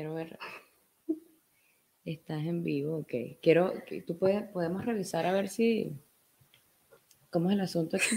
quiero ver. Estás en vivo, ok. Quiero, tú puedes, podemos revisar a ver si, ¿cómo es el asunto aquí?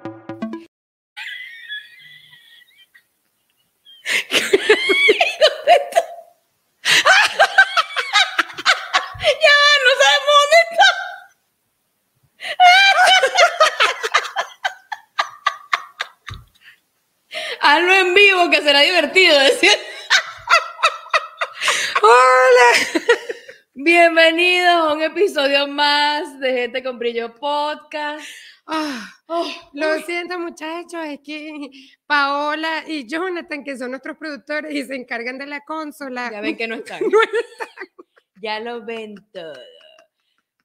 Hazlo en vivo, que será divertido decir. Hola. Bienvenidos a un episodio más de Gente con Brillo Podcast. Ah, oh, lo siento, muchachos, es que Paola y Jonathan, que son nuestros productores y se encargan de la consola. Ya ven que no están. no están. Ya lo ven todo.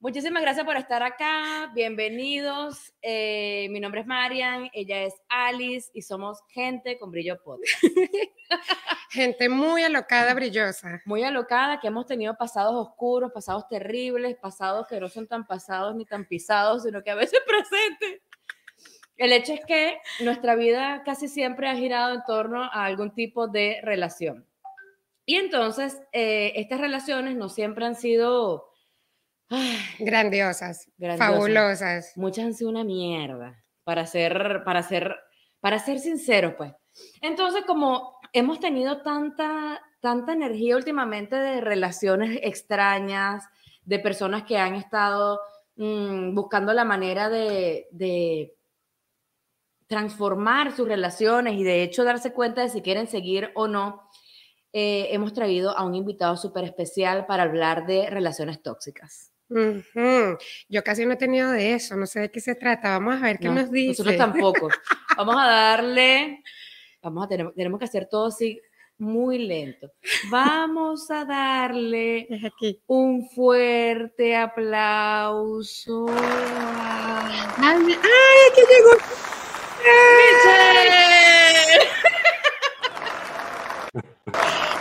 Muchísimas gracias por estar acá. Bienvenidos. Eh, mi nombre es Marian, ella es Alice y somos gente con brillo podcast. gente muy alocada, brillosa. Muy alocada, que hemos tenido pasados oscuros, pasados terribles, pasados que no son tan pasados ni tan pisados, sino que a veces presentes. El hecho es que nuestra vida casi siempre ha girado en torno a algún tipo de relación. Y entonces, eh, estas relaciones no siempre han sido Grandiosas, fabulosas. Muchas han sido una mierda, para ser, para ser, para ser sinceros, pues. Entonces, como hemos tenido tanta, tanta energía últimamente de relaciones extrañas, de personas que han estado mm, buscando la manera de, de transformar sus relaciones y de hecho darse cuenta de si quieren seguir o no, eh, hemos traído a un invitado súper especial para hablar de relaciones tóxicas. Yo casi no he tenido de eso, no sé de qué se trata. Vamos a ver qué nos dice. Nosotros tampoco. Vamos a darle, vamos a tener, tenemos que hacer todo así muy lento. Vamos a darle un fuerte aplauso. ¡Ay, que llegó!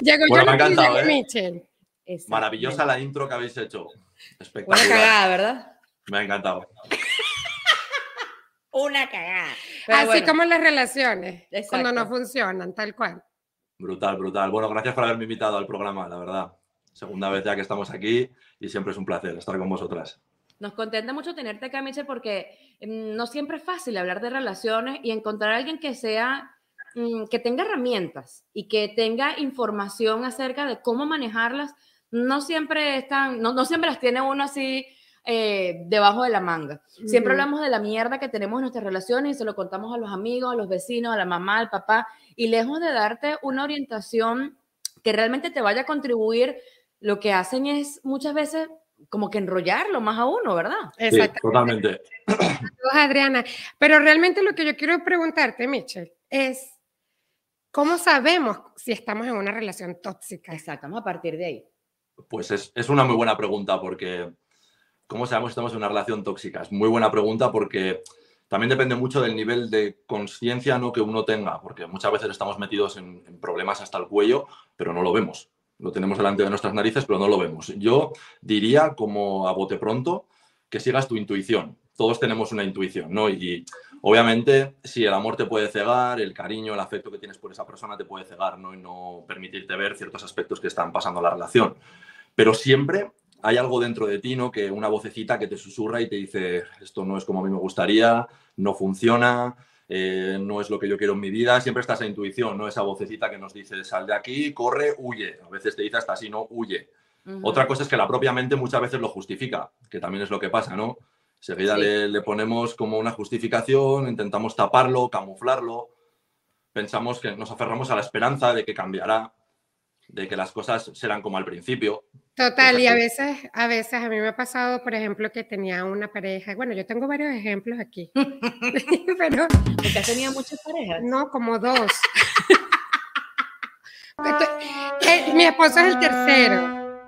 Llegó bueno, yo me ha encantado, ¿eh? Michelle. Maravillosa la intro que habéis hecho. Una cagada, ¿verdad? Me ha encantado. Una cagada. Así como en las relaciones, cuando no funcionan, tal cual. Brutal, brutal. Bueno, gracias por haberme invitado al programa, la verdad. Segunda vez ya que estamos aquí y siempre es un placer estar con vosotras. Nos contenta mucho tenerte acá, Michelle, porque mm, no siempre es fácil hablar de relaciones y encontrar a alguien que sea, mm, que tenga herramientas y que tenga información acerca de cómo manejarlas no siempre están, no, no siempre las tiene uno así eh, debajo de la manga. Siempre hablamos de la mierda que tenemos en nuestras relaciones y se lo contamos a los amigos, a los vecinos, a la mamá, al papá, y lejos de darte una orientación que realmente te vaya a contribuir, lo que hacen es muchas veces como que enrollarlo más a uno, ¿verdad? Sí, totalmente. Adriana, pero realmente lo que yo quiero preguntarte, Michelle, es ¿cómo sabemos si estamos en una relación tóxica? Exacto, vamos a partir de ahí. Pues es, una muy buena pregunta porque, ¿cómo sabemos si estamos en una relación tóxica? Es muy buena pregunta porque también depende mucho del nivel de conciencia ¿no? que uno tenga, porque muchas veces estamos metidos en, problemas hasta el cuello, pero no lo vemos. Lo tenemos delante de nuestras narices, pero no lo vemos. Yo diría, como a bote pronto, que sigas tu intuición. Todos tenemos una intuición, ¿no? Y obviamente, si el amor te puede cegar, el cariño, el afecto que tienes por esa persona te puede cegar, ¿no? Y no permitirte ver ciertos aspectos que están pasando en la relación. Pero siempre hay algo dentro de ti, ¿no? Que una vocecita que te susurra y te dice, esto no es como a mí me gustaría, no funciona, eh, no es lo que yo quiero en mi vida. Siempre está esa intuición, ¿no? Esa vocecita que nos dice, sal de aquí, corre, huye. A veces te dice hasta así, no, huye. Otra cosa es que la propia mente muchas veces lo justifica, que también es lo que pasa, ¿no? Seguida le, le ponemos como una justificación, intentamos taparlo, camuflarlo, pensamos que nos aferramos a la esperanza de que cambiará, de que las cosas serán como al principio. Total, y a veces, a veces a mí me ha pasado, por ejemplo, que tenía una pareja, bueno, yo tengo varios ejemplos aquí, pero... ¿Porque has tenido muchas parejas? No, como dos. Eh, mi esposo es el tercero.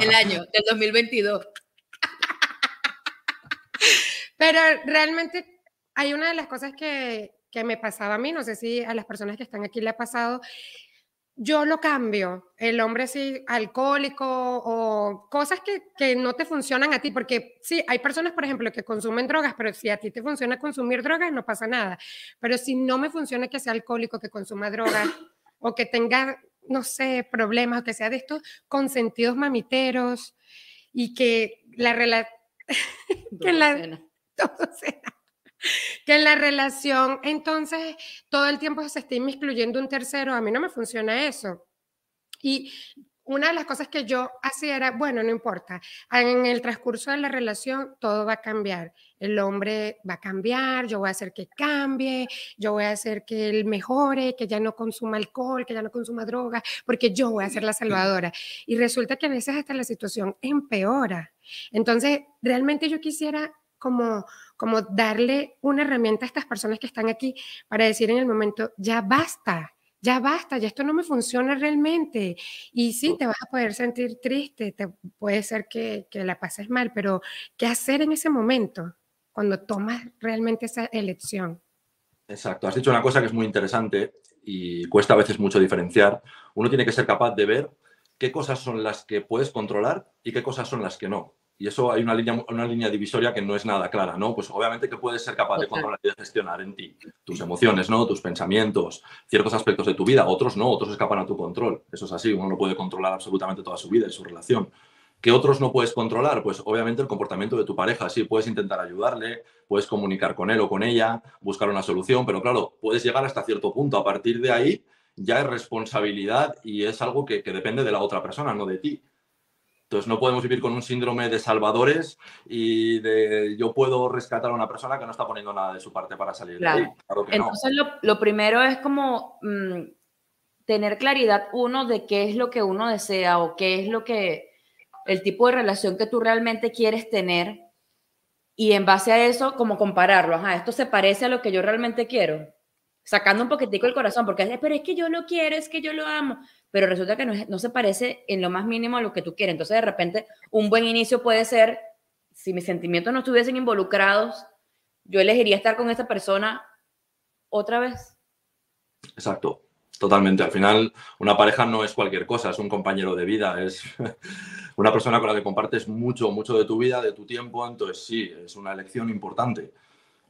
el año, del 2022. Pero realmente hay una de las cosas que, que me pasaba a mí, no sé si a las personas que están aquí le ha pasado, yo lo cambio. El hombre sí, alcohólico o cosas que, que, no te funcionan a ti, porque sí, hay personas, por ejemplo, que consumen drogas, pero si a ti te funciona consumir drogas, no pasa nada. Pero si no me funciona que sea alcohólico, que consuma drogas o que tenga, no sé, problemas, o que sea de estos consentidos mamiteros y que la relación... que la... Todo sea que en la relación entonces todo el tiempo se está inmiscuyendo un tercero, a mí no me funciona eso. Y una de las cosas que yo hacía era, bueno, no importa, en el transcurso de la relación todo va a cambiar. El hombre va a cambiar, yo voy a hacer que cambie, yo voy a hacer que él mejore, que ya no consuma alcohol, que ya no consuma droga, porque yo voy a ser la salvadora. Y resulta que a veces hasta la situación empeora. Entonces, realmente yo quisiera como, como darle una herramienta a estas personas que están aquí para decir en el momento, ya basta, ya basta, ya esto no me funciona realmente. Y sí, te vas a poder sentir triste, te, puede ser que, que la pases mal, pero ¿qué hacer en ese momento cuando tomas realmente esa elección? Exacto, has dicho una cosa que es muy interesante y cuesta a veces mucho diferenciar. Uno tiene que ser capaz de ver qué cosas son las que puedes controlar y qué cosas son las que no. Y eso hay una línea, una línea divisoria que no es nada clara, ¿no? Pues obviamente que puedes ser capaz de controlar y de gestionar en ti tus emociones, ¿no? Tus pensamientos, ciertos aspectos de tu vida, otros no, otros escapan a tu control. Eso es así, uno no puede controlar absolutamente toda su vida y su relación. ¿Qué otros no puedes controlar? Pues obviamente el comportamiento de tu pareja. Sí, puedes intentar ayudarle, puedes comunicar con él o con ella, buscar una solución, pero claro, puedes llegar hasta cierto punto. A partir de ahí ya es responsabilidad y es algo que, que depende de la otra persona, no de ti. Entonces no podemos vivir con un síndrome de salvadores y de yo puedo rescatar a una persona que no está poniendo nada de su parte para salir de ahí. Entonces lo, primero es como mm, tener claridad uno de qué es lo que uno desea o qué es lo que el tipo de relación que tú realmente quieres tener y en base a eso como compararlo. Ajá, esto se parece a lo que yo realmente quiero. Sacando un poquitico el corazón, porque pero es que yo lo quiero, es que yo lo amo pero resulta que no, se parece en lo más mínimo a lo que tú quieres. Entonces, de repente, un buen inicio puede ser, si mis sentimientos no estuviesen involucrados, yo elegiría estar con esa persona otra vez. Exacto, totalmente. Al final, una pareja no es cualquier cosa, es un compañero de vida, es una persona con la que compartes mucho, mucho de tu vida, de tu tiempo, entonces sí, es una elección importante.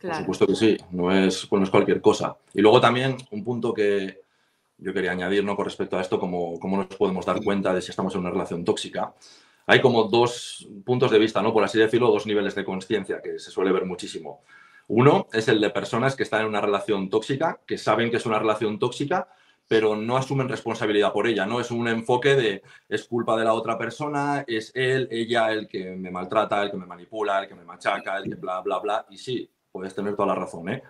Por supuesto que sí, no es, no es cualquier cosa. Y luego también un punto que, yo quería añadir ¿no? con respecto a esto, cómo, cómo nos podemos dar cuenta de si estamos en una relación tóxica. Hay como dos puntos de vista, ¿no? por así decirlo, dos niveles de conciencia que se suele ver muchísimo. Uno es el de personas que están en una relación tóxica, que saben que es una relación tóxica, pero no asumen responsabilidad por ella, ¿no? Es un enfoque de es culpa de la otra persona, es él, ella el que me maltrata, el que me manipula, el que me machaca, el que bla, bla, bla. Y sí, puedes tener toda la razón, ¿eh?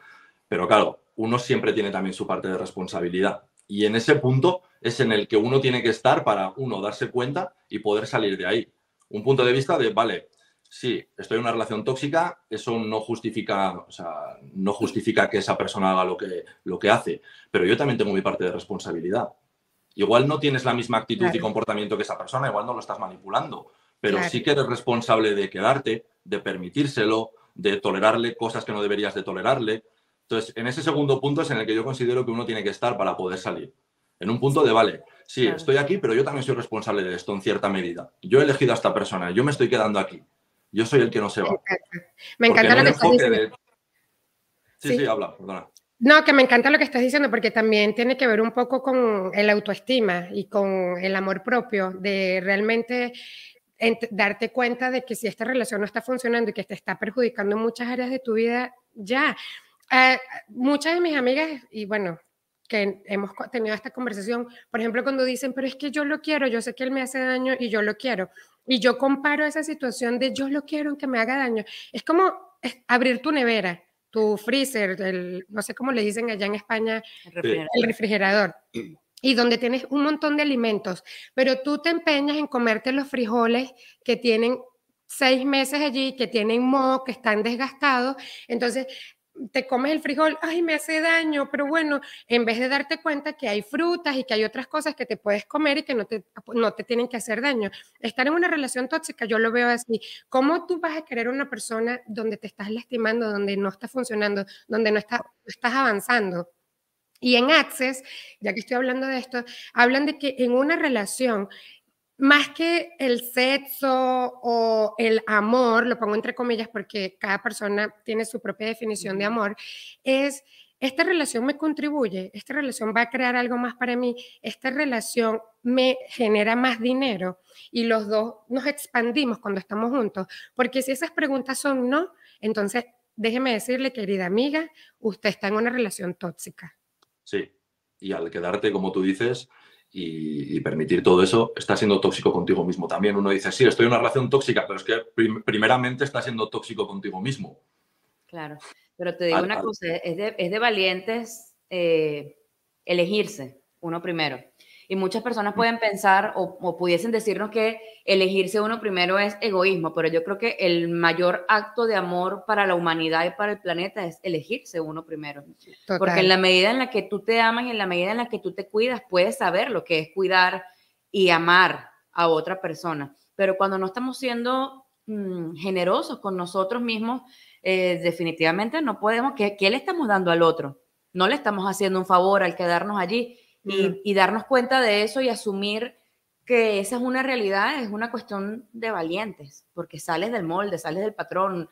Pero claro, uno siempre tiene también su parte de responsabilidad. Y en ese punto es en el que uno tiene que estar para, uno, darse cuenta y poder salir de ahí. Un punto de vista de, vale, sí, estoy en una relación tóxica, eso no justifica, o sea, no justifica que esa persona haga lo que, lo que hace, pero yo también tengo mi parte de responsabilidad. Igual no tienes la misma actitud y comportamiento que esa persona, igual no lo estás manipulando, pero sí que eres responsable de quedarte, de permitírselo, de tolerarle cosas que no deberías de tolerarle, entonces, en ese segundo punto es en el que yo considero que uno tiene que estar para poder salir. En un punto de, vale, sí, estoy aquí, pero yo también soy responsable de esto en cierta medida. Yo he elegido a esta persona, yo me estoy quedando aquí. Yo soy el que no se va. Me encanta, lo que estás diciendo. Sí, sí, habla, perdona. No, que me encanta lo que estás diciendo porque también tiene que ver un poco con el autoestima y con el amor propio, de realmente darte cuenta de que si esta relación no está funcionando y que te está perjudicando en muchas áreas de tu vida, ya, eh, muchas de mis amigas, y bueno, que hemos tenido esta conversación, por ejemplo, cuando dicen, pero es que yo lo quiero, yo sé que él me hace daño y yo lo quiero. y yo comparo esa situación de yo lo quiero que me haga daño, es como abrir tu nevera, tu freezer, el, no sé cómo le dicen allá en España, el refrigerador. Y donde tienes un montón de alimentos, pero tú te empeñas en comerte los frijoles que tienen seis meses allí, que tienen moho, que están desgastados, entonces te comes el frijol, ay, me hace daño, pero bueno, en vez de darte cuenta que hay frutas y que hay otras cosas que te puedes comer y que no te, no te tienen que hacer daño. Estar en una relación tóxica, yo lo veo así. ¿Cómo tú vas a querer una persona donde te estás lastimando, donde no está funcionando, donde no, está, no estás avanzando? Y en Access, ya que estoy hablando de esto, hablan de que en una relación más que el sexo o el amor, lo pongo entre comillas porque cada persona tiene su propia definición de amor, es esta relación me contribuye, esta relación va a crear algo más para mí, esta relación me genera más dinero y los dos nos expandimos cuando estamos juntos, porque si esas preguntas son no, entonces déjeme decirle, querida amiga, usted está en una relación tóxica. Sí, y al quedarte, como tú dices, y, permitir todo eso, está siendo tóxico contigo mismo también. Uno dice, sí, estoy en una relación tóxica, pero es que primeramente está siendo tóxico contigo mismo. Claro, pero te digo una cosa, es de, es de valientes eh, elegirse uno primero. Y muchas personas pueden pensar o, pudiesen decirnos que elegirse uno primero es egoísmo, pero yo creo que el mayor acto de amor para la humanidad y para el planeta es elegirse uno primero. Porque en la medida en la que tú te amas y en la medida en la que tú te cuidas, puedes saber lo que es cuidar y amar a otra persona. Pero cuando no estamos siendo mm, generosos con nosotros mismos, eh, definitivamente no podemos, ¿qué, ¿qué le estamos dando al otro? No le estamos haciendo un favor al quedarnos allí y, darnos cuenta de eso y asumir que esa es una realidad, es una cuestión de valientes, porque sales del molde, sales del patrón.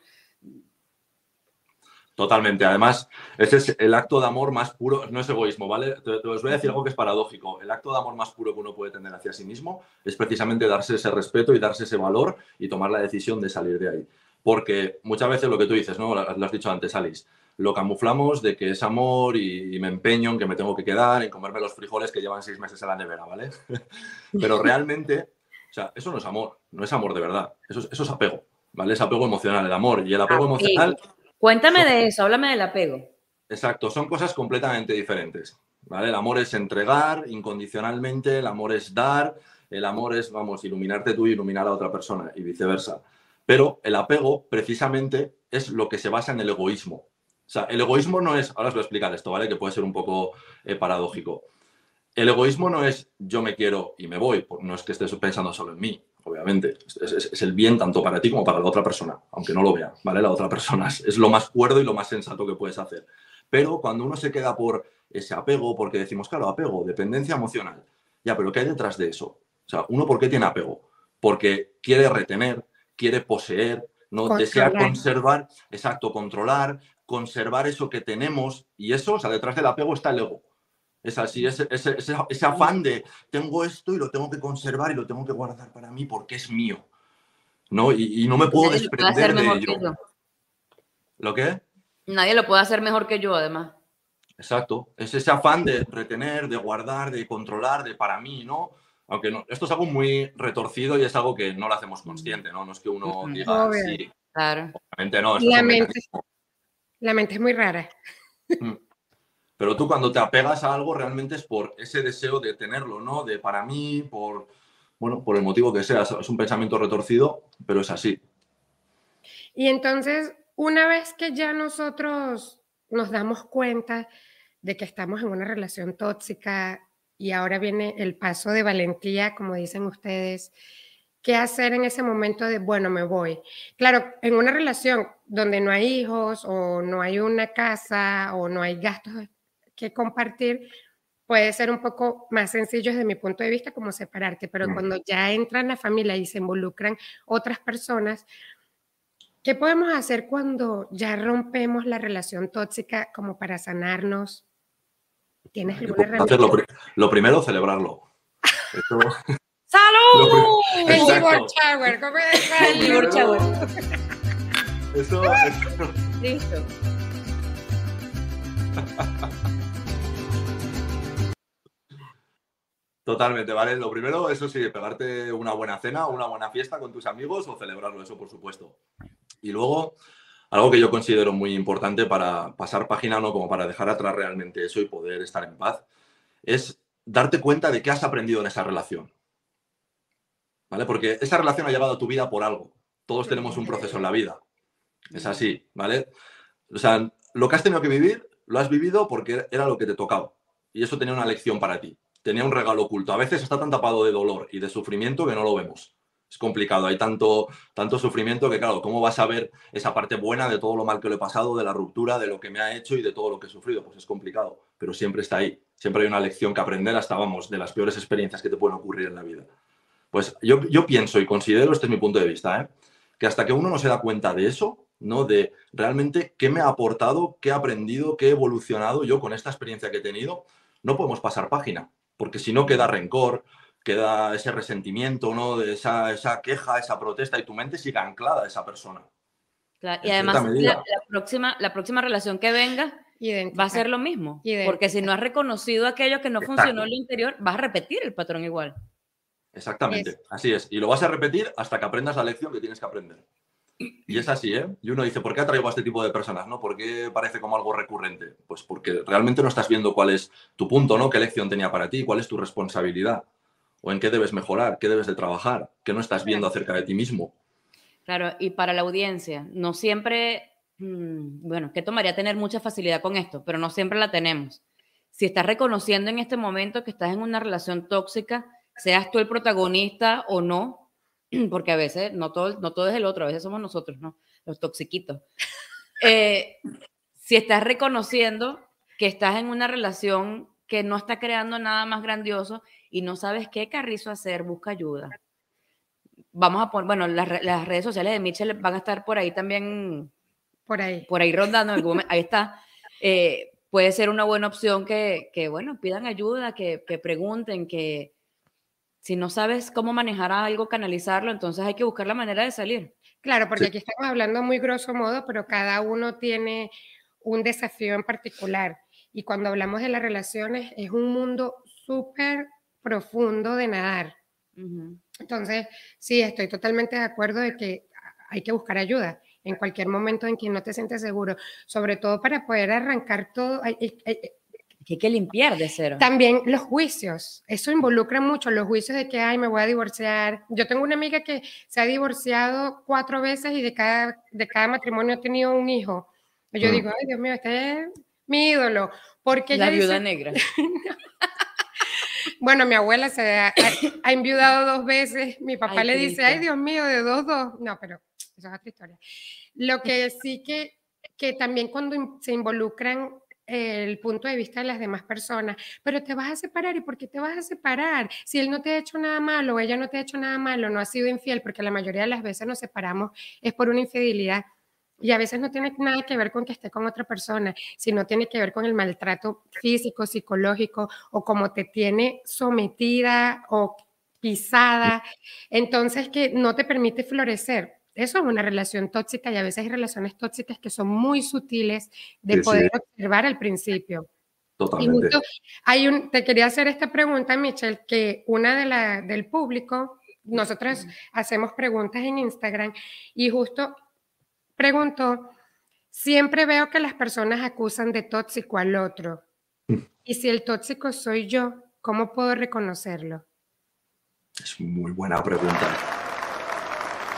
Totalmente. Además, ese es el acto de amor más puro, no es egoísmo, ¿vale? Te, os voy a decir algo que es paradójico. El acto de amor más puro que uno puede tener hacia sí mismo es precisamente darse ese respeto y darse ese valor y tomar la decisión de salir de ahí. Porque muchas veces lo que tú dices, ¿no? Lo has dicho antes, Alice lo camuflamos de que es amor y, me empeño en que me tengo que quedar, en comerme los frijoles que llevan seis meses en la nevera, ¿vale? Pero realmente, o sea, eso no es amor, no es amor de verdad, eso, eso es apego, ¿vale? Es apego emocional, el amor. Y el apego emocional... Cuéntame de eso, háblame del apego. Exacto, son cosas completamente diferentes, ¿vale? El amor es entregar incondicionalmente, el amor es dar, el amor es, vamos, iluminarte tú y iluminar a otra persona y viceversa. Pero el apego, precisamente, es lo que se basa en el egoísmo. O sea, el egoísmo no es, ahora os voy a explicar esto, ¿vale? Que puede ser un poco eh, paradójico. El egoísmo no es yo me quiero y me voy, no es que estés pensando solo en mí, obviamente. Es, el bien tanto para ti como para la otra persona, aunque no lo vea, ¿vale? La otra persona es, lo más cuerdo y lo más sensato que puedes hacer. Pero cuando uno se queda por ese apego, porque decimos, claro, apego, dependencia emocional. Ya, pero ¿qué hay detrás de eso? O sea, uno, ¿por qué tiene apego? Porque quiere retener, quiere poseer, no desea conservar, exacto, controlar, conservar eso que tenemos y eso, o sea, detrás del apego está el ego. Es así, ese, ese, ese, afán de tengo esto y lo tengo que conservar y lo tengo que guardar para mí porque es mío. ¿No? Y, no me puedo desprender de ello. ¿Lo qué? Nadie lo puede hacer mejor que yo, además. Exacto. Es ese afán de retener, de guardar, de controlar, de para mí, ¿no? Aunque no, esto es algo muy retorcido y es algo que no lo hacemos consciente, ¿no? No es que uno diga así. Claro. Obviamente no. La mente, la mente es muy rara. Mm. Pero tú cuando te apegas a algo realmente es por ese deseo de tenerlo, ¿no? De para mí, por, bueno, por el motivo que sea. Es un pensamiento retorcido, pero es así. Y entonces, una vez que ya nosotros nos damos cuenta de que estamos en una relación tóxica y ahora viene el paso de valentía, como dicen ustedes, qué hacer en ese momento de, bueno, me voy. Claro, en una relación donde no hay hijos o no hay una casa o no hay gastos que compartir, puede ser un poco más sencillo desde mi punto de vista como separarte, pero cuando ya entran la familia y se involucran otras personas, ¿qué podemos hacer cuando ya rompemos la relación tóxica como para sanarnos? ¿Tienes alguna Hacerlo, lo primero, celebrarlo. ¡Salud! El Shower, ¿cómo es? El Shower. Eso, eso. Listo. Totalmente, ¿vale? Lo primero, eso sí, pegarte una buena cena, una buena fiesta con tus amigos o celebrarlo, eso por supuesto. Y luego, algo que yo considero muy importante para pasar página, no como para dejar atrás realmente eso y poder estar en paz, es darte cuenta de qué has aprendido en esa relación. ¿Vale? Porque esa relación ha llegado a tu vida por algo. Todos tenemos un proceso en la vida. Es así, ¿vale? O sea, lo que has tenido que vivir, lo has vivido porque era lo que te tocaba. Y eso tenía una lección para ti tenía un regalo oculto. A veces está tan tapado de dolor y de sufrimiento que no lo vemos. Es complicado, hay tanto, tanto sufrimiento que, claro, ¿cómo vas a ver esa parte buena de todo lo mal que le he pasado, de la ruptura, de lo que me ha hecho y de todo lo que he sufrido? Pues es complicado, pero siempre está ahí. Siempre hay una lección que aprender hasta, vamos, de las peores experiencias que te pueden ocurrir en la vida. Pues yo, yo pienso y considero, este es mi punto de vista, ¿eh? que hasta que uno no se da cuenta de eso, ¿no? De realmente qué me ha aportado, qué he aprendido, qué he evolucionado yo con esta experiencia que he tenido, no podemos pasar página porque si no queda rencor, queda ese resentimiento, ¿no? De esa, esa queja, esa protesta, y tu mente sigue anclada a esa persona. y además, la, próxima, la próxima relación que venga va a ser lo mismo. Porque si no has reconocido aquello que no funcionó en lo interior, vas a repetir el patrón igual. Exactamente, así es. Y lo vas a repetir hasta que aprendas la lección que tienes que aprender. Y es así, ¿eh? Y uno dice, ¿por qué atraigo a este tipo de personas? ¿no? ¿Por qué parece como algo recurrente? Pues porque realmente no estás viendo cuál es tu punto, ¿no? ¿Qué lección tenía para ti? ¿Cuál es tu responsabilidad? ¿O en qué debes mejorar? ¿Qué debes de trabajar? ¿Qué no estás viendo acerca de ti mismo? Claro, y para la audiencia, no siempre, mm, bueno, que tomaría tener mucha facilidad con esto, pero no siempre la tenemos. Si estás reconociendo en este momento que estás en una relación tóxica, seas tú el protagonista o no, porque a veces no todo, no todo es el otro, a veces somos nosotros, ¿no? Los toxiquitos. Eh, si estás reconociendo que estás en una relación que no está creando nada más grandioso y no sabes qué carrizo hacer, busca ayuda. Vamos a poner, bueno, las, las redes sociales de Mitchell van a estar por ahí también. Por ahí. Por ahí rondando. ahí está. Eh, puede ser una buena opción que, que bueno, pidan ayuda, que, que pregunten, que, si no sabes cómo manejar algo, canalizarlo, entonces hay que buscar la manera de salir. Claro, porque aquí estamos hablando muy grosso modo, pero cada uno tiene un desafío en particular. Y cuando hablamos de las relaciones, es un mundo súper profundo de nadar. Entonces, sí, estoy totalmente de acuerdo de que hay que buscar ayuda en cualquier momento en que no te sientes seguro, sobre todo para poder arrancar todo que hay que limpiar de cero. También los juicios, eso involucra mucho, los juicios de que, ay, me voy a divorciar. Yo tengo una amiga que se ha divorciado cuatro veces y de cada, de cada matrimonio ha tenido un hijo. yo mm. digo, ay, Dios mío, este es mi ídolo. Porque La viuda negra. bueno, mi abuela se ha, ha, enviudado dos veces. Mi papá le dice, ay, Dios mío, de dos, dos. No, pero eso es otra historia. Lo que sí que, que también cuando se involucran el punto de vista de las demás personas, pero te vas a separar y por qué te vas a separar si él no te ha hecho nada malo, ella no te ha hecho nada malo, no ha sido infiel, porque la mayoría de las veces nos separamos es por una infidelidad y a veces no tiene nada que ver con que esté con otra persona, sino tiene que ver con el maltrato físico, psicológico o como te tiene sometida o pisada, entonces que no te permite florecer. Eso es una relación tóxica y a veces hay relaciones tóxicas que son muy sutiles de poder observar al principio. Totalmente. hay un, te quería hacer esta pregunta, Michelle, que una de la, del público, nosotros hacemos preguntas en Instagram y justo preguntó, siempre veo que las personas acusan de tóxico al otro. Mm. Y si el tóxico soy yo, ¿cómo puedo reconocerlo? Es muy buena pregunta.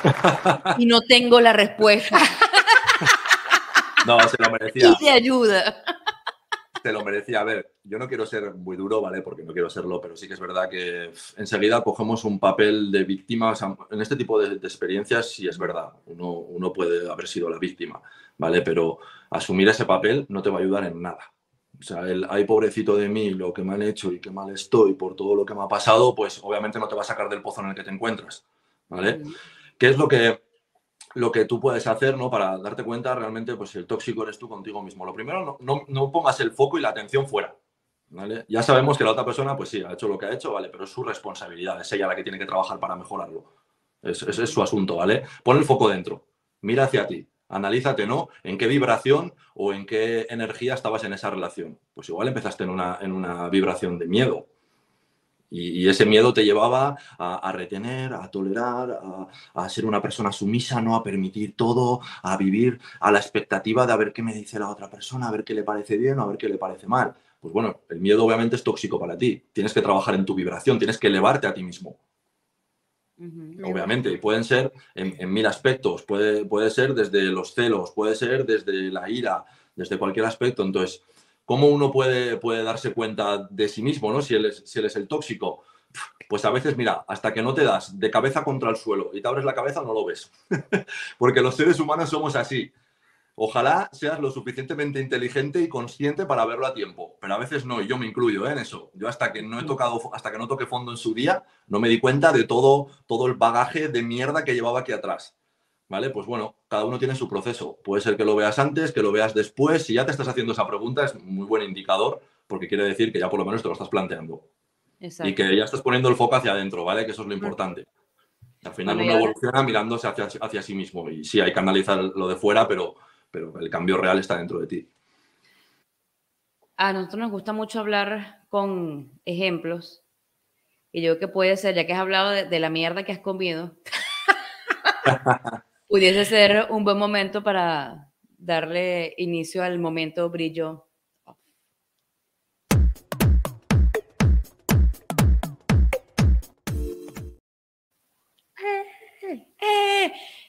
y no tengo la respuesta. No, se lo merecía. Y te ayuda. Se lo merecía. A ver, yo no quiero ser muy duro, ¿vale? Porque no quiero serlo, pero sí que es verdad que enseguida cogemos un papel de víctima. En este tipo de, experiencias sí es verdad. Uno, uno puede haber sido la víctima, ¿vale? Pero asumir ese papel no te va a ayudar en nada. O sea, el ay pobrecito de mí, lo que me han hecho y qué mal estoy por todo lo que me ha pasado, pues obviamente no te va a sacar del pozo en el que te encuentras, ¿vale? ¿Qué es lo que, lo que tú puedes hacer ¿no? para darte cuenta realmente pues, el tóxico eres tú contigo mismo? Lo primero, no, no, pongas el foco y la atención fuera. ¿vale? Ya sabemos que la otra persona, pues sí, ha hecho lo que ha hecho, ¿vale? Pero es su responsabilidad, es ella la que tiene que trabajar para mejorarlo. Ese es, su asunto, ¿vale? Pon el foco dentro, mira hacia ti, analízate, ¿no? En qué vibración o en qué energía estabas en esa relación. Pues igual empezaste en una, en una vibración de miedo, Y, ese miedo te llevaba a, retener, a tolerar, a, ser una persona sumisa, no a permitir todo, a vivir a la expectativa de a ver qué me dice la otra persona, a ver qué le parece bien o a ver qué le parece mal. Pues bueno, el miedo obviamente es tóxico para ti. Tienes que trabajar en tu vibración, tienes que elevarte a ti mismo. Obviamente, pueden ser en, mil aspectos, puede, puede ser desde los celos, puede ser desde la ira, desde cualquier aspecto. Entonces, ¿Cómo uno puede, puede darse cuenta de sí mismo, ¿no? si, él es, si él es el tóxico? Pues a veces, mira, hasta que no te das de cabeza contra el suelo y te abres la cabeza, no lo ves. Porque los seres humanos somos así. Ojalá seas lo suficientemente inteligente y consciente para verlo a tiempo, pero a veces no, y yo me incluyo ¿eh? en eso. Yo hasta que no he tocado, hasta que no toqué fondo en su día, no me di cuenta de todo, todo el bagaje de mierda que llevaba aquí atrás. ¿Vale? Pues bueno, cada uno tiene su proceso. Puede ser que lo veas antes, que lo veas después. Si ya te estás haciendo esa pregunta, es muy buen indicador, porque quiere decir que ya por lo menos te lo estás planteando. Y que ya estás poniendo el foco hacia adentro, ¿vale? Que eso es lo importante. Al final uno evoluciona mirándose hacia, hacia sí mismo. Y sí, hay que analizar lo de fuera, pero, pero el cambio real está dentro de ti. A nosotros nos gusta mucho hablar con ejemplos. Y yo que puede ser, ya que has hablado de, de la mierda que has comido. pudiese ser un buen momento para darle inicio al momento brillo.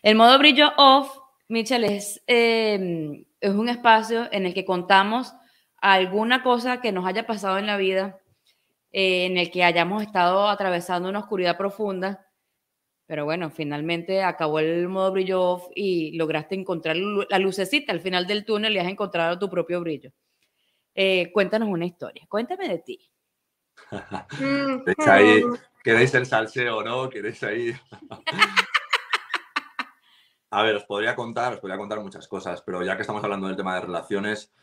El modo brillo off, Michelle, es, em, es un espacio en el que contamos alguna cosa que nos haya pasado en la vida, eh, en el que hayamos estado atravesando una oscuridad profunda pero bueno, finalmente acabó el modo brillo off y lograste encontrar la lucecita al final del túnel y has encontrado tu propio brillo. Eh, cuéntanos una historia. Cuéntame de ti. ahí, ¿Queréis el salseo, no? ¿Queréis ahí? A ver, os podría contar, os podría contar muchas cosas, pero ya que estamos hablando del tema de relaciones,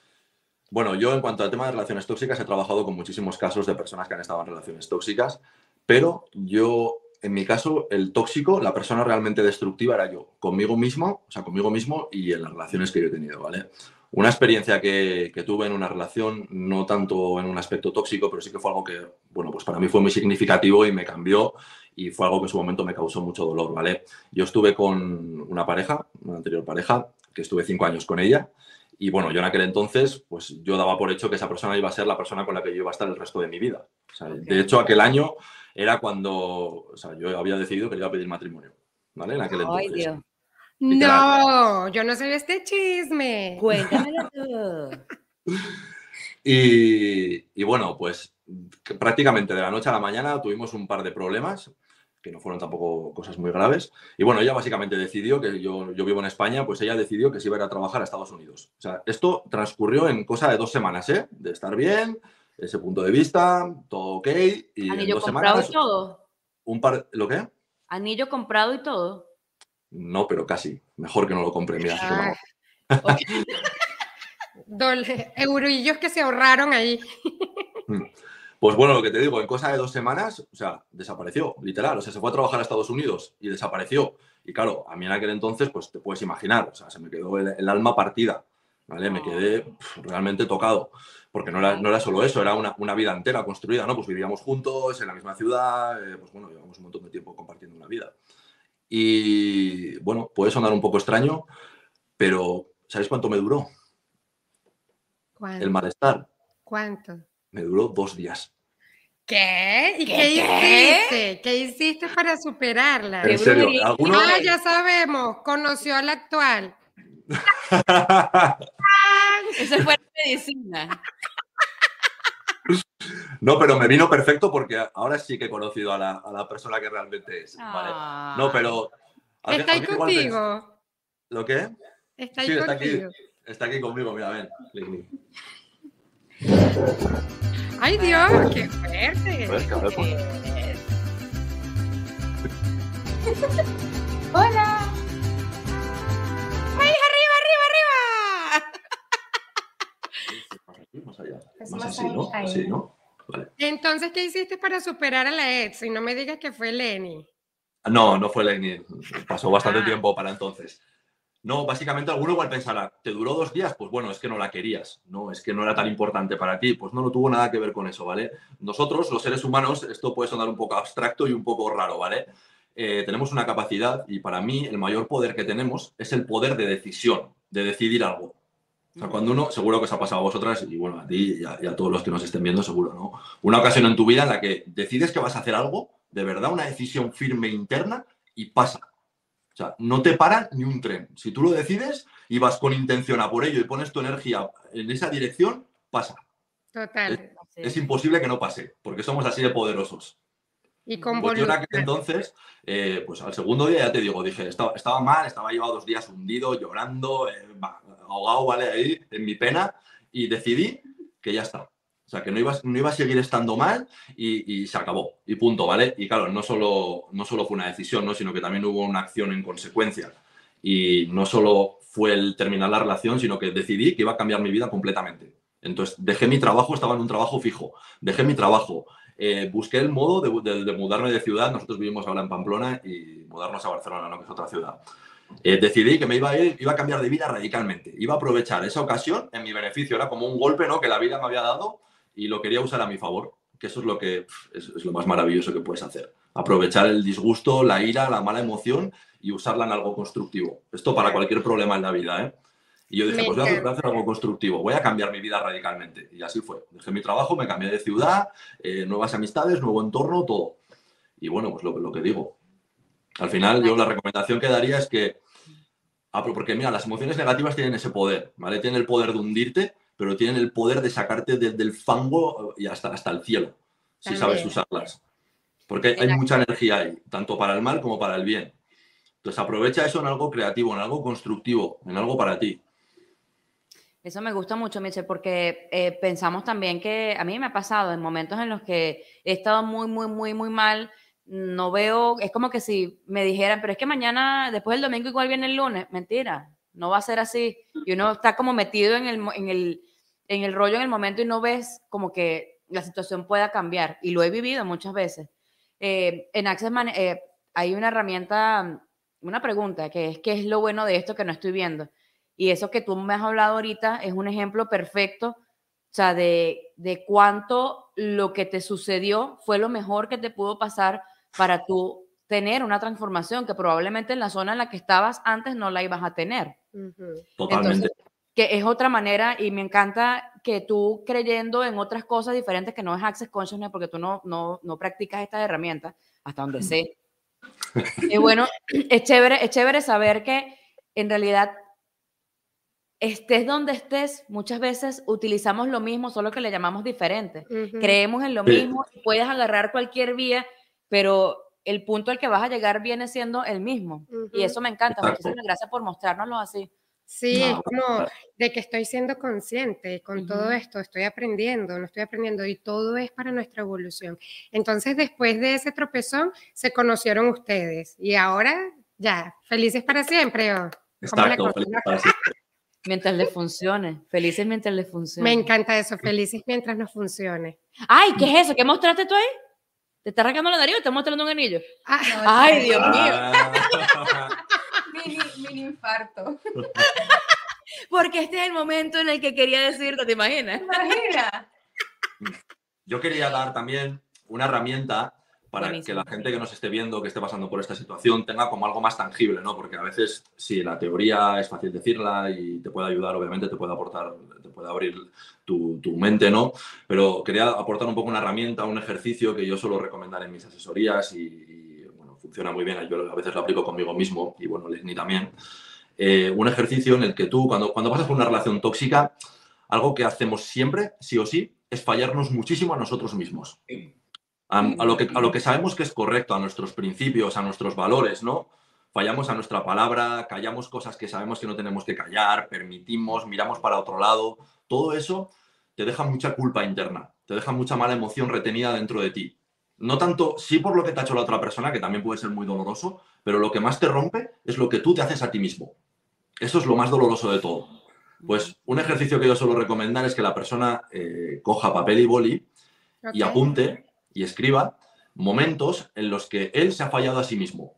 bueno, yo en cuanto al tema de relaciones tóxicas he trabajado con muchísimos casos de personas que han estado en relaciones tóxicas, pero yo en mi caso, el tóxico, la persona realmente destructiva era yo, conmigo mismo, o sea, conmigo mismo y en las relaciones que yo he tenido, ¿vale? Una experiencia que, tuve en una relación, no tanto en un aspecto tóxico, pero sí que fue algo que, bueno, pues para mí fue muy significativo y me cambió y fue algo que en su momento me causó mucho dolor, ¿vale? Yo estuve con una pareja, una anterior pareja, que estuve cinco años con ella y bueno, yo en aquel entonces, pues yo daba por hecho que esa persona iba a ser la persona con la que yo iba a estar el resto de mi vida. De hecho, aquel año era cuando, o sea, yo había decidido que le iba a pedir matrimonio, ¿vale? En aquel Ay, Dios. No, yo no sé este chisme. Cuéntamelo tú. y, y bueno, pues prácticamente de la noche a la mañana tuvimos un par de problemas que no fueron tampoco cosas muy graves. Y bueno, ella básicamente decidió que yo, yo vivo en España, pues ella decidió que se iba a ir a trabajar a Estados Unidos. O sea, esto transcurrió en cosa de dos semanas, ¿eh? De estar bien, ese punto de vista, todo ok. Y ¿Anillo comprado y todo? Un par, ¿Lo qué? ¿Anillo comprado y todo? No, pero casi. Mejor que no lo compre, mira. Ah, eurillos que se ahorraron ahí. Mm. Pues bueno, lo que te digo, en cosa de dos semanas, o sea, desapareció, literal. O sea, se fue a trabajar a Estados Unidos y desapareció. Y claro, a mí en aquel entonces, pues te puedes imaginar, o sea, se me quedó el, alma partida, ¿vale? Me quedé realmente tocado porque no era, no era solo eso, era una, una, vida entera construida, ¿no? Pues vivíamos juntos en la misma ciudad, eh, pues bueno, llevamos un montón de tiempo compartiendo una vida. Y bueno, puede sonar un poco extraño, pero ¿sabéis cuánto me duró? ¿Cuánto? El malestar. ¿Cuánto? Me duró dos días. ¿Qué? ¿Y qué, hiciste? ¿Qué hiciste para superarla? ¿En serio? Ah, ya sabemos, conoció al actual. Eso fue la medicina. No, pero me vino perfecto porque ahora sí que he conocido a la, persona que realmente es. Ah. No, pero. ¿Está ahí contigo? ¿Lo qué? Está ahí Está aquí, está aquí conmigo, mira, ven. ¡Ay, Dios! ¡Qué fuerte! ¡Hola! ¡Ay, arriba, arriba, arriba! Más allá. Más así, ¿no? Así, ¿no? Entonces, ¿qué hiciste para superar a la ex? Y no me digas que fue Lenny. No, no fue Lenny. Pasó bastante ah. tiempo para entonces. No, básicamente alguno igual pensará, ¿te duró dos días? Pues bueno, es que no la querías, no, es que no era tan importante para ti, pues no, no tuvo nada que ver con eso, ¿vale? Nosotros, los seres humanos, esto puede sonar un poco abstracto y un poco raro, ¿vale? Eh, tenemos una capacidad y para mí el mayor poder que tenemos es el poder de decisión, de decidir algo. O sea, cuando uno, seguro que os ha pasado a vosotras y bueno, a ti y a, y a todos los que nos estén viendo, seguro, ¿no? Una ocasión en tu vida en la que decides que vas a hacer algo, de verdad, una decisión firme interna y pasa. O sea, no te para ni un tren. Si tú lo decides y vas con intención a por ello y pones tu energía en esa dirección, pasa. Total. Es imposible que no pase, porque somos así de poderosos. Y con Pues yo en aquel entonces, eh, pues al segundo día ya te digo, dije, estaba, estaba mal, estaba llevado dos días hundido, llorando, eh, va, ahogado, ¿vale? Ahí, en mi pena, y decidí que ya está. O sea, que no iba, no iba a seguir estando mal y, y se acabó. Y punto, ¿vale? Y claro, no solo, no solo fue una decisión, ¿no? Sino que también hubo una acción en consecuencia. Y no solo fue el terminar la relación, sino que decidí que iba a cambiar mi vida completamente. Entonces, dejé mi trabajo, estaba en un trabajo fijo, dejé mi trabajo, eh, busqué el modo de, de- de mudarme de ciudad. Nosotros vivimos ahora en Pamplona y mudarnos a Barcelona, ¿no? que es otra ciudad. Eh, decidí que me iba a ir, iba a cambiar de vida radicalmente. Iba a aprovechar esa ocasión en mi beneficio. Era como un golpe ¿no? que la vida me había dado y lo quería usar a mi favor. Que eso es lo que es, es lo más maravilloso que puedes hacer. Aprovechar el disgusto, la ira, la mala emoción y usarla en algo constructivo. Esto para cualquier problema en la vida, ¿eh? Y yo dije, Me pues voy a, encanta. voy a hacer algo constructivo, voy a cambiar mi vida radicalmente. Y así fue. Dejé mi trabajo, me cambié de ciudad, eh, nuevas amistades, nuevo entorno, todo. Y bueno, pues lo, lo que digo. Al final, yo la recomendación que daría es que, ah, porque mira, las emociones negativas tienen ese poder, ¿vale? Tienen el poder de hundirte, pero tienen el poder de sacarte de- del fango y hasta, hasta el cielo, si sabes usarlas. Porque hay mucha energía ahí, tanto para el mal como para el bien. Entonces aprovecha eso en algo creativo, en algo constructivo, en algo para ti. Eso me gusta mucho, Michelle, porque eh, pensamos también que a mí me ha pasado en momentos en los que he estado muy, muy, muy, muy mal. No veo, es como que si me dijeran, pero es que mañana, después del domingo, igual viene el lunes. Mentira, no va a ser así. Y uno está como metido en el, en el, en el rollo en el momento y no ves como que la situación pueda cambiar. Y lo he vivido muchas veces. Eh, en Access Man- eh, hay una herramienta, una pregunta, que es ¿qué es lo bueno de esto que no estoy viendo? Y eso que tú me has hablado ahorita es un ejemplo perfecto, o sea, de, de cuánto lo que te sucedió fue lo mejor que te pudo pasar para tú tener una transformación que probablemente en la zona en la que estabas antes no la ibas a tener. Ujú. Totalmente. Entonces, que es otra manera y me encanta que tú creyendo en otras cosas diferentes que no es Access Consciousness porque tú no, no, no practicas estas herramientas hasta donde sé. Y bueno, es chévere, es chévere saber que en realidad estés donde estés, muchas veces utilizamos lo mismo, solo que le llamamos diferente. Ujú. Creemos en lo Sí. mismo, puedes agarrar cualquier vía, pero el punto al que vas a llegar viene siendo el mismo. Y Ujú. eso me encanta. Exacto. Muchísimas gracias por mostrárnoslo así. Sí, No, es como de que estoy siendo consciente con todo Ujú. esto, estoy aprendiendo, no estoy aprendiendo y todo es para nuestra evolución. Entonces, después de ese tropezón, se conocieron ustedes y ahora ya, felices para siempre. ¿o? ¿Cómo es la Exacto. feliz para siempre. Mientras les funcione. Felices mientras les funcione. Me encanta eso, felices mientras nos funcione. Ay, ¿qué es eso? ¿Qué mostraste tú ahí? ¿Te está arrancando la nariz o te estás mostrando un anillo? Ah, Ay, Dios mío. Mini, mini infarto. Porque este es el momento en el que quería decirte, ¿te imaginas? Imagina. Yo quería dar también una herramienta para que la gente que nos esté viendo, que esté pasando por esta situación, tenga como algo más tangible, ¿no? Porque a veces, sí, la teoría es fácil decirla y te puede ayudar, obviamente, te puede aportar, te puede abrir tu, tu mente, ¿no? Pero quería aportar un poco una herramienta, un ejercicio que yo suelo recomendar en mis asesorías y, y, bueno, funciona muy bien. Yo a veces lo aplico conmigo mismo y, bueno, Lesni también. Eh, un ejercicio en el que tú, cuando, cuando pasas por una relación tóxica, algo que hacemos siempre, sí o sí, es fallarnos muchísimo a nosotros mismos. A, a lo que, a lo que sabemos que es correcto, a nuestros principios, a nuestros valores, ¿no? Fallamos a nuestra palabra, callamos cosas que sabemos que no tenemos que callar, permitimos, miramos para otro lado. Todo eso te deja mucha culpa interna, te deja mucha mala emoción retenida dentro de ti. No tanto, sí por lo que te ha hecho la otra persona, que también puede ser muy doloroso, pero lo que más te rompe es lo que tú te haces a ti mismo. Eso es lo más doloroso de todo. Pues un ejercicio que yo suelo recomendar es que la persona eh, coja papel y boli y apunte y escriba momentos en los que él se ha fallado a sí mismo.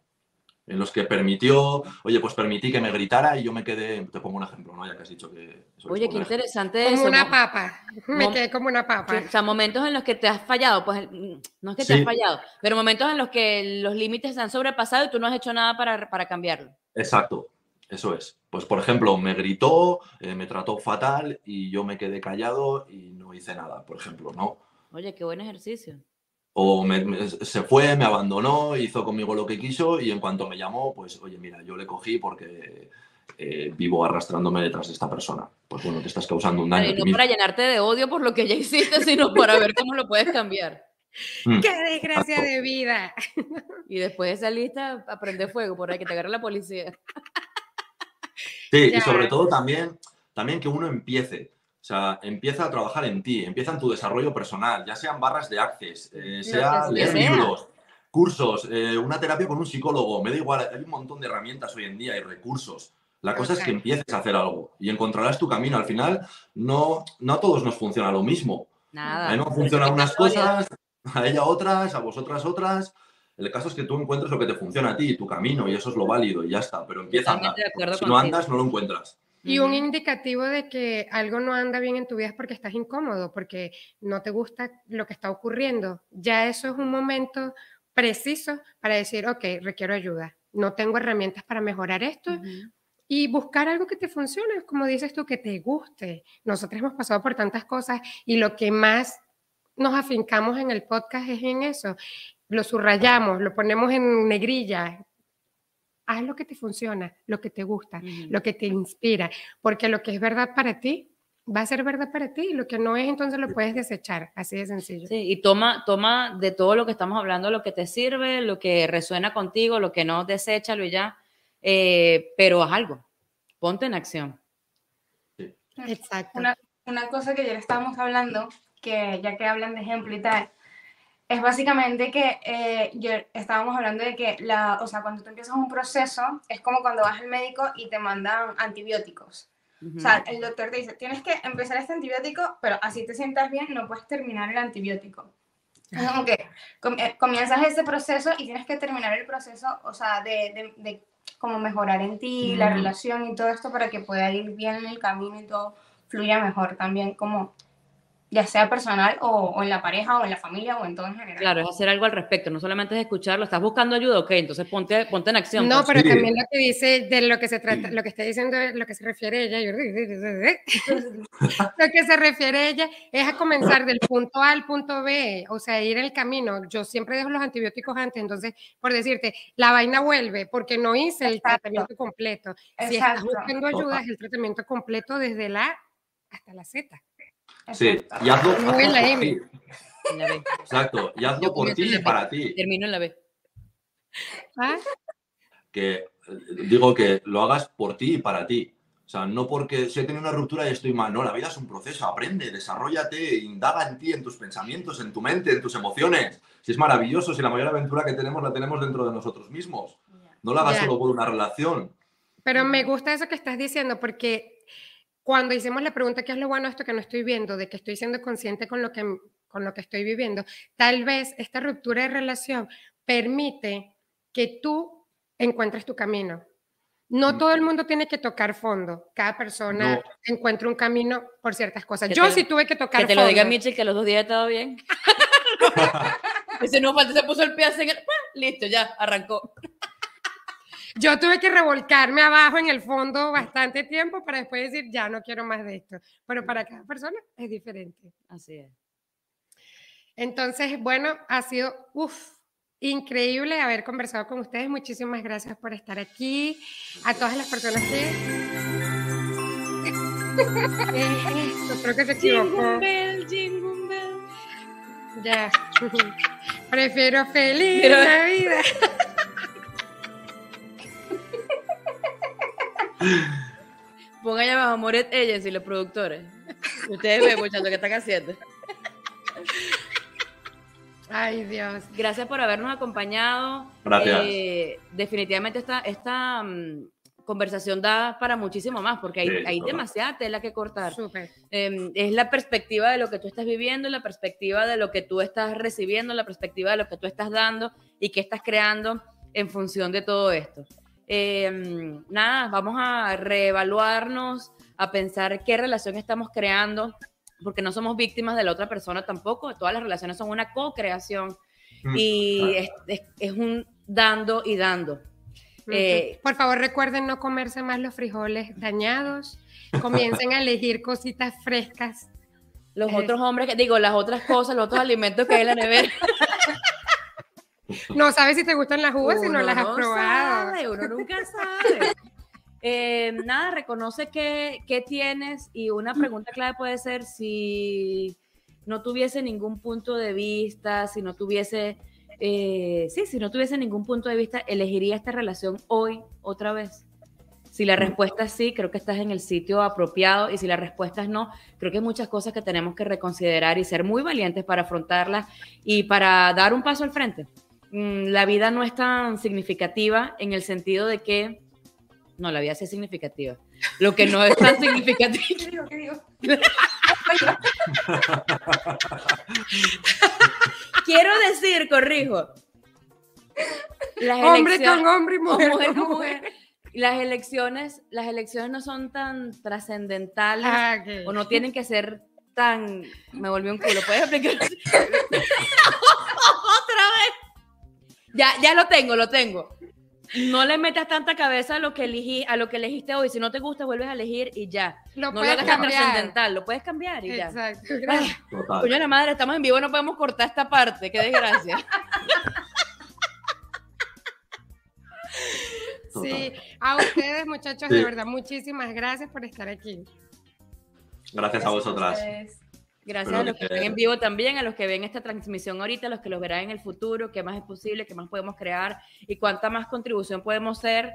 en los que permitió, oye, pues permití que me gritara y yo me quedé, te pongo un ejemplo, ¿no? Ya que has dicho que... Oye, qué interesante Como eso. una papa. Me quedé como una papa. O sea, momentos en los que te has fallado, pues mm, no es que te Sí. has fallado, pero momentos en los que los límites se han sobrepasado y tú no has hecho nada para, para cambiarlo. Exacto, eso es. Pues, por ejemplo, me gritó, eh, me trató fatal y yo me quedé callado y no hice nada, por ejemplo, ¿no? Oye, qué buen ejercicio. O me- me- se fue, me abandonó, hizo conmigo lo que quiso y en cuanto me llamó, pues, oye, mira, yo le cogí porque eh, vivo arrastrándome detrás de esta persona. Pues bueno, te estás causando un daño no mismo. para llenarte de odio por lo que ya hiciste, sino para ver cómo lo puedes cambiar. Mm. ¡Qué desgracia Exacto. de vida! Y después de esa lista, aprende fuego por ahí que te agarre la policía. Sí, Ya. y sobre todo también, también que uno empiece. O sea, empieza a trabajar en ti, empieza en tu desarrollo personal, ya sean barras de access, eh, sea que leer sea. libros, cursos, eh, una terapia con un psicólogo, me da igual, hay un montón de herramientas hoy en día y recursos. La cosa es que empieces a hacer algo y encontrarás tu camino. Al final, no, no a todos nos funciona lo mismo. Nada. A mí no funcionan unas cosas, a ella otras, a vosotras otras. El caso es que tú encuentres lo que te funciona a ti, tu camino, y eso es lo válido, y ya está. Pero empieza a andar. Si no andas, no lo encuentras. Y un indicativo de que algo no anda bien en tu vida es porque estás incómodo, porque no te gusta lo que está ocurriendo. Ya eso es un momento preciso para decir, ok, requiero ayuda. No tengo herramientas para mejorar esto y buscar algo que te funcione, como dices tú, que te guste. Nosotros hemos pasado por tantas cosas y lo que más nos afincamos en el podcast es en eso. Lo subrayamos, lo ponemos en negrilla. Haz lo que te funciona, lo que te gusta, lo que te inspira, porque lo que es verdad para ti va a ser verdad para ti y lo que no es entonces lo puedes desechar, así de sencillo. Sí, y toma, toma de todo lo que estamos hablando lo que te sirve, lo que resuena contigo, lo que no, deséchalo y ya. Eh, pero haz algo. Ponte en acción. Exacto. Una, una cosa que ayer estábamos hablando, que ya que hablan de ejemplo y tal, es básicamente que eh, yo estábamos hablando de que la, o sea, cuando tú empiezas un proceso, es como cuando vas al médico y te mandan antibióticos. Ujú. O sea, el doctor te dice, tienes que empezar este antibiótico, pero así te sientas bien, no puedes terminar el antibiótico. Es como que eh, comienzas ese proceso y tienes que terminar el proceso, o sea, de, de, de como mejorar en ti, la Mm. relación y todo esto para que pueda ir bien en el camino y todo fluya mejor también, como ya sea personal o, o en la pareja o en la familia o en todo en general. Claro, es hacer algo al respecto, no solamente es escucharlo. ¿Estás buscando ayuda? Ok, entonces ponte, ponte en acción. No, pues. pero Sí. también lo que dice, de lo que se trata, lo que está diciendo, lo que se refiere ella, yo- lo que se refiere ella es a comenzar del punto A al punto B, o sea, ir el camino. Yo siempre dejo los antibióticos antes, entonces, por decirte, la vaina vuelve porque no hice el Exacto. tratamiento completo. Si estás buscando ayuda, es el tratamiento completo desde la A hasta la Z. Sí, Exacto. y hazlo, en hazlo la por M. ti. En la B. Exacto, y Yo hazlo por ti y para ti. Termino en la B. ¿Ah? Que eh, digo que lo hagas por ti y para ti. O sea, no porque si he tenido una ruptura y estoy mal. No, la vida es un proceso. Aprende, desarrollate, indaga en ti, en tus pensamientos, en tu mente, en tus emociones. Si es maravilloso, si la mayor aventura que tenemos la tenemos dentro de nosotros mismos. No la hagas solo por una relación. Pero me gusta eso que estás diciendo porque cuando hicimos la pregunta, ¿qué es lo bueno de esto que no estoy viendo? De que estoy siendo consciente con lo que, con lo que estoy viviendo. Tal vez esta ruptura de relación permite que tú encuentres tu camino. No Mm. todo el mundo tiene que tocar fondo. Cada persona No. encuentra un camino por ciertas cosas. Que Yo sí tuve que tocar Que te fondo. lo diga Mitchell que los dos días he estado bien. Ese no falta, se puso el pie así. Listo, ya, arrancó. Yo tuve que revolcarme abajo en el fondo bastante tiempo para después decir, ya no quiero más de esto. Pero para cada persona es diferente. Así es. Entonces, bueno, ha sido uf, increíble haber conversado con ustedes. Muchísimas gracias por estar aquí. A todas las personas que... Eh, esto? Creo que se equivocó. bell, jingle bell. Ya. Prefiero feliz Pero- la vida. Pongan ya abajo Moret Agency, los productores. Ustedes ven, muchachos, ¿qué están haciendo? Ay, Dios. Gracias por habernos acompañado. Gracias. Eh, definitivamente esta, esta mm, conversación da para muchísimo más, porque hay, Sí, hay total. demasiada tela que cortar. Súper. Eh, es la perspectiva de lo que tú estás viviendo, la perspectiva de lo que tú estás recibiendo, la perspectiva de lo que tú estás dando y que estás creando en función de todo esto. Eh, nada, vamos a reevaluarnos, a pensar qué relación estamos creando, porque no somos víctimas de la otra persona tampoco, todas las relaciones son una co-creación Mm, y claro. es, es- es un dando y dando. Eh, Por favor, recuerden no comerse más los frijoles dañados. Comiencen a elegir cositas frescas. los otros hombres, que digo, las otras cosas, los otros alimentos que hay en la nevera. No sabes si te gustan las uvas si no Uno las has no probado. sabe, uno nunca sabe. Eh, nada, reconoce qué, qué tienes y una pregunta clave puede ser si no tuviese ningún punto de vista, si no tuviese, eh, sí, si no tuviese ningún punto de vista, elegiría esta relación hoy otra vez. Si la respuesta es sí, creo que estás en el sitio apropiado y si la respuesta es no, creo que hay muchas cosas que tenemos que reconsiderar y ser muy valientes para afrontarlas y para dar un paso al frente. Mm, La vida no es tan significativa en el sentido de que, no, la vida sí es significativa. Lo que no es tan significativo, ¿Qué digo? ¿Qué digo? quiero decir, corrijo, las Hombre con hombre y mujer, mujer con mujer. mujer. Las elecciones, las elecciones no son tan trascendentales Ah, ok. o no tienen que ser tan. Me volvió un culo. ¿Puedes explicar? Ya, ya lo tengo, lo tengo. No le metas tanta cabeza a lo que elegí, a lo que elegiste hoy. Si no te gusta, vuelves a elegir y ya. Lo no lo puedes hagas tan trascendental, lo puedes cambiar y ya. Exacto. Coño de la madre, estamos en vivo, no podemos cortar esta parte. Qué desgracia. Sí, a ustedes muchachos, Sí. de verdad, muchísimas gracias por estar aquí. Gracias a vosotras. ustedes. Gracias a los que están en vivo también, a los que ven esta transmisión ahorita, a los que los verán en el futuro, qué más es posible, qué más podemos crear y cuánta más contribución podemos hacer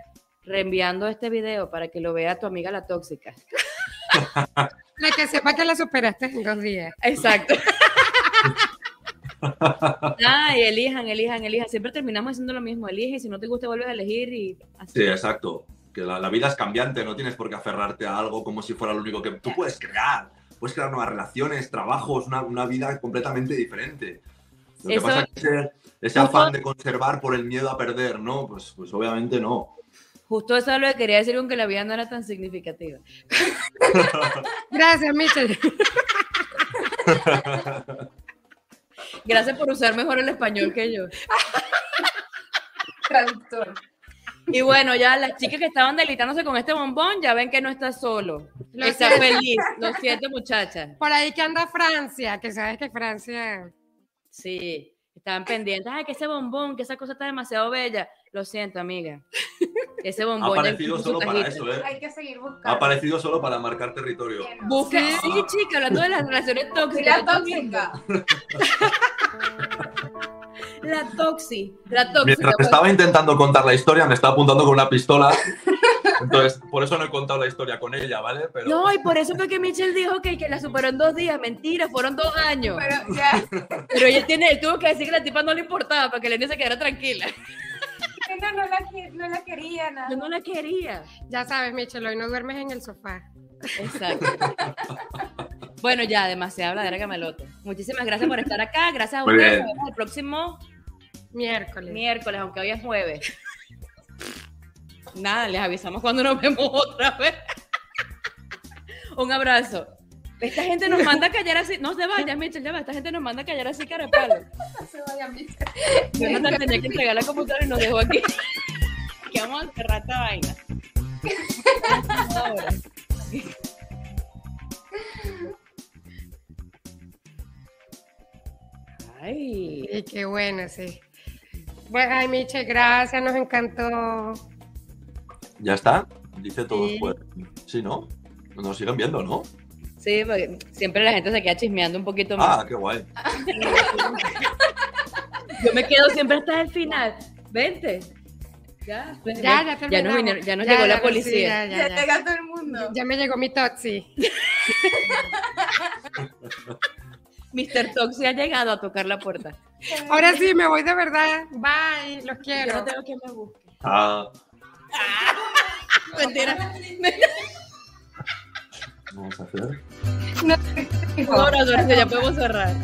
reenviando este video para que lo vea tu amiga la tóxica. La que sepa que la superaste en dos días. Exacto. Ay, elijan, elijan, elijan. Siempre terminamos haciendo lo mismo. Elige y si no te gusta vuelves a elegir y así. Sí, exacto. Que la, la vida es cambiante, no tienes por qué aferrarte a algo como si fuera lo único que tú puedes crear. Puedes crear nuevas relaciones, trabajos, una, una vida completamente diferente. Lo que pasa es que ese, ese Justo- afán de conservar por el miedo a perder, ¿no? Pues, pues obviamente no. Justo eso es lo que quería decir, aunque la vida no era tan significativa. Gracias, Michelle. Gracias por usar mejor el español que yo. Traductor. Y bueno, ya las chicas que estaban deleitándose con este bombón ya ven que no está solo. Lo está siento. feliz. Lo siento, muchachas. Por ahí que anda Francia, que sabes que Francia. Sí, estaban pendientes. Ay, que ese bombón, que esa cosa está demasiado bella. Lo siento, amiga. Ese Ha bombón. ya aparecido solo para eso, ¿eh? Hay que seguir buscando. Ha aparecido solo para marcar territorio. Busca, Sí. sí, chica, hablando de las relaciones tóxicas. la tóxica. La toxi, la tóxica. Mientras estaba intentando contar la historia, me estaba apuntando con una pistola. Entonces, por eso no he contado la historia con ella, ¿vale? Pero No, y por eso fue que Michelle dijo que, que la superó en dos días. Mentira, fueron dos años. Pero ya, Pero ella tiene, él tuvo que decir que la tipa no le importaba para que la niña se quedara tranquila. no, no, la, que- no la quería nada. Yo no la quería. Ya sabes, Michelle, hoy no duermes en el sofá. Exacto. Bueno, ya, demasiado habladera camelote. Muchísimas gracias por estar acá. Gracias a ustedes. Nos vemos el próximo Miércoles. miércoles, aunque hoy es jueves. Nada, les avisamos cuando nos vemos otra vez. Un abrazo. Esta gente nos manda a callar así. No se vayas, Michelle, ya va. Esta gente nos manda a callar así, carapalo. No se vaya, Michelle. Jonathan tenía que entregar la computadora y nos dejó aquí. Que vamos a cerrar esta vaina. Ahora. Ay. Y qué bueno, sí. Bueno, ay, Michelle, gracias, nos encantó. ya está. Dice todo. Sí. Pues, sí, ¿no? Nos siguen viendo, ¿no? Sí, porque siempre la gente se queda chismeando un poquito más. Ah, qué guay. Yo me quedo siempre hasta el final. Vente. Ya, Ya, ya ya nos, vinieron- ya nos Ya, llegó ya, la sí, policía. ya, Ya ya, ya. llega todo el mundo. Ya me llegó mi toxi. Mr. Toxi ha llegado a tocar la puerta. Ahora sí, me voy de verdad. Bye, los Yo quiero. no tengo que me busque. Ah, Mentira. vamos a hacer. Un abrazo, ya podemos cerrar.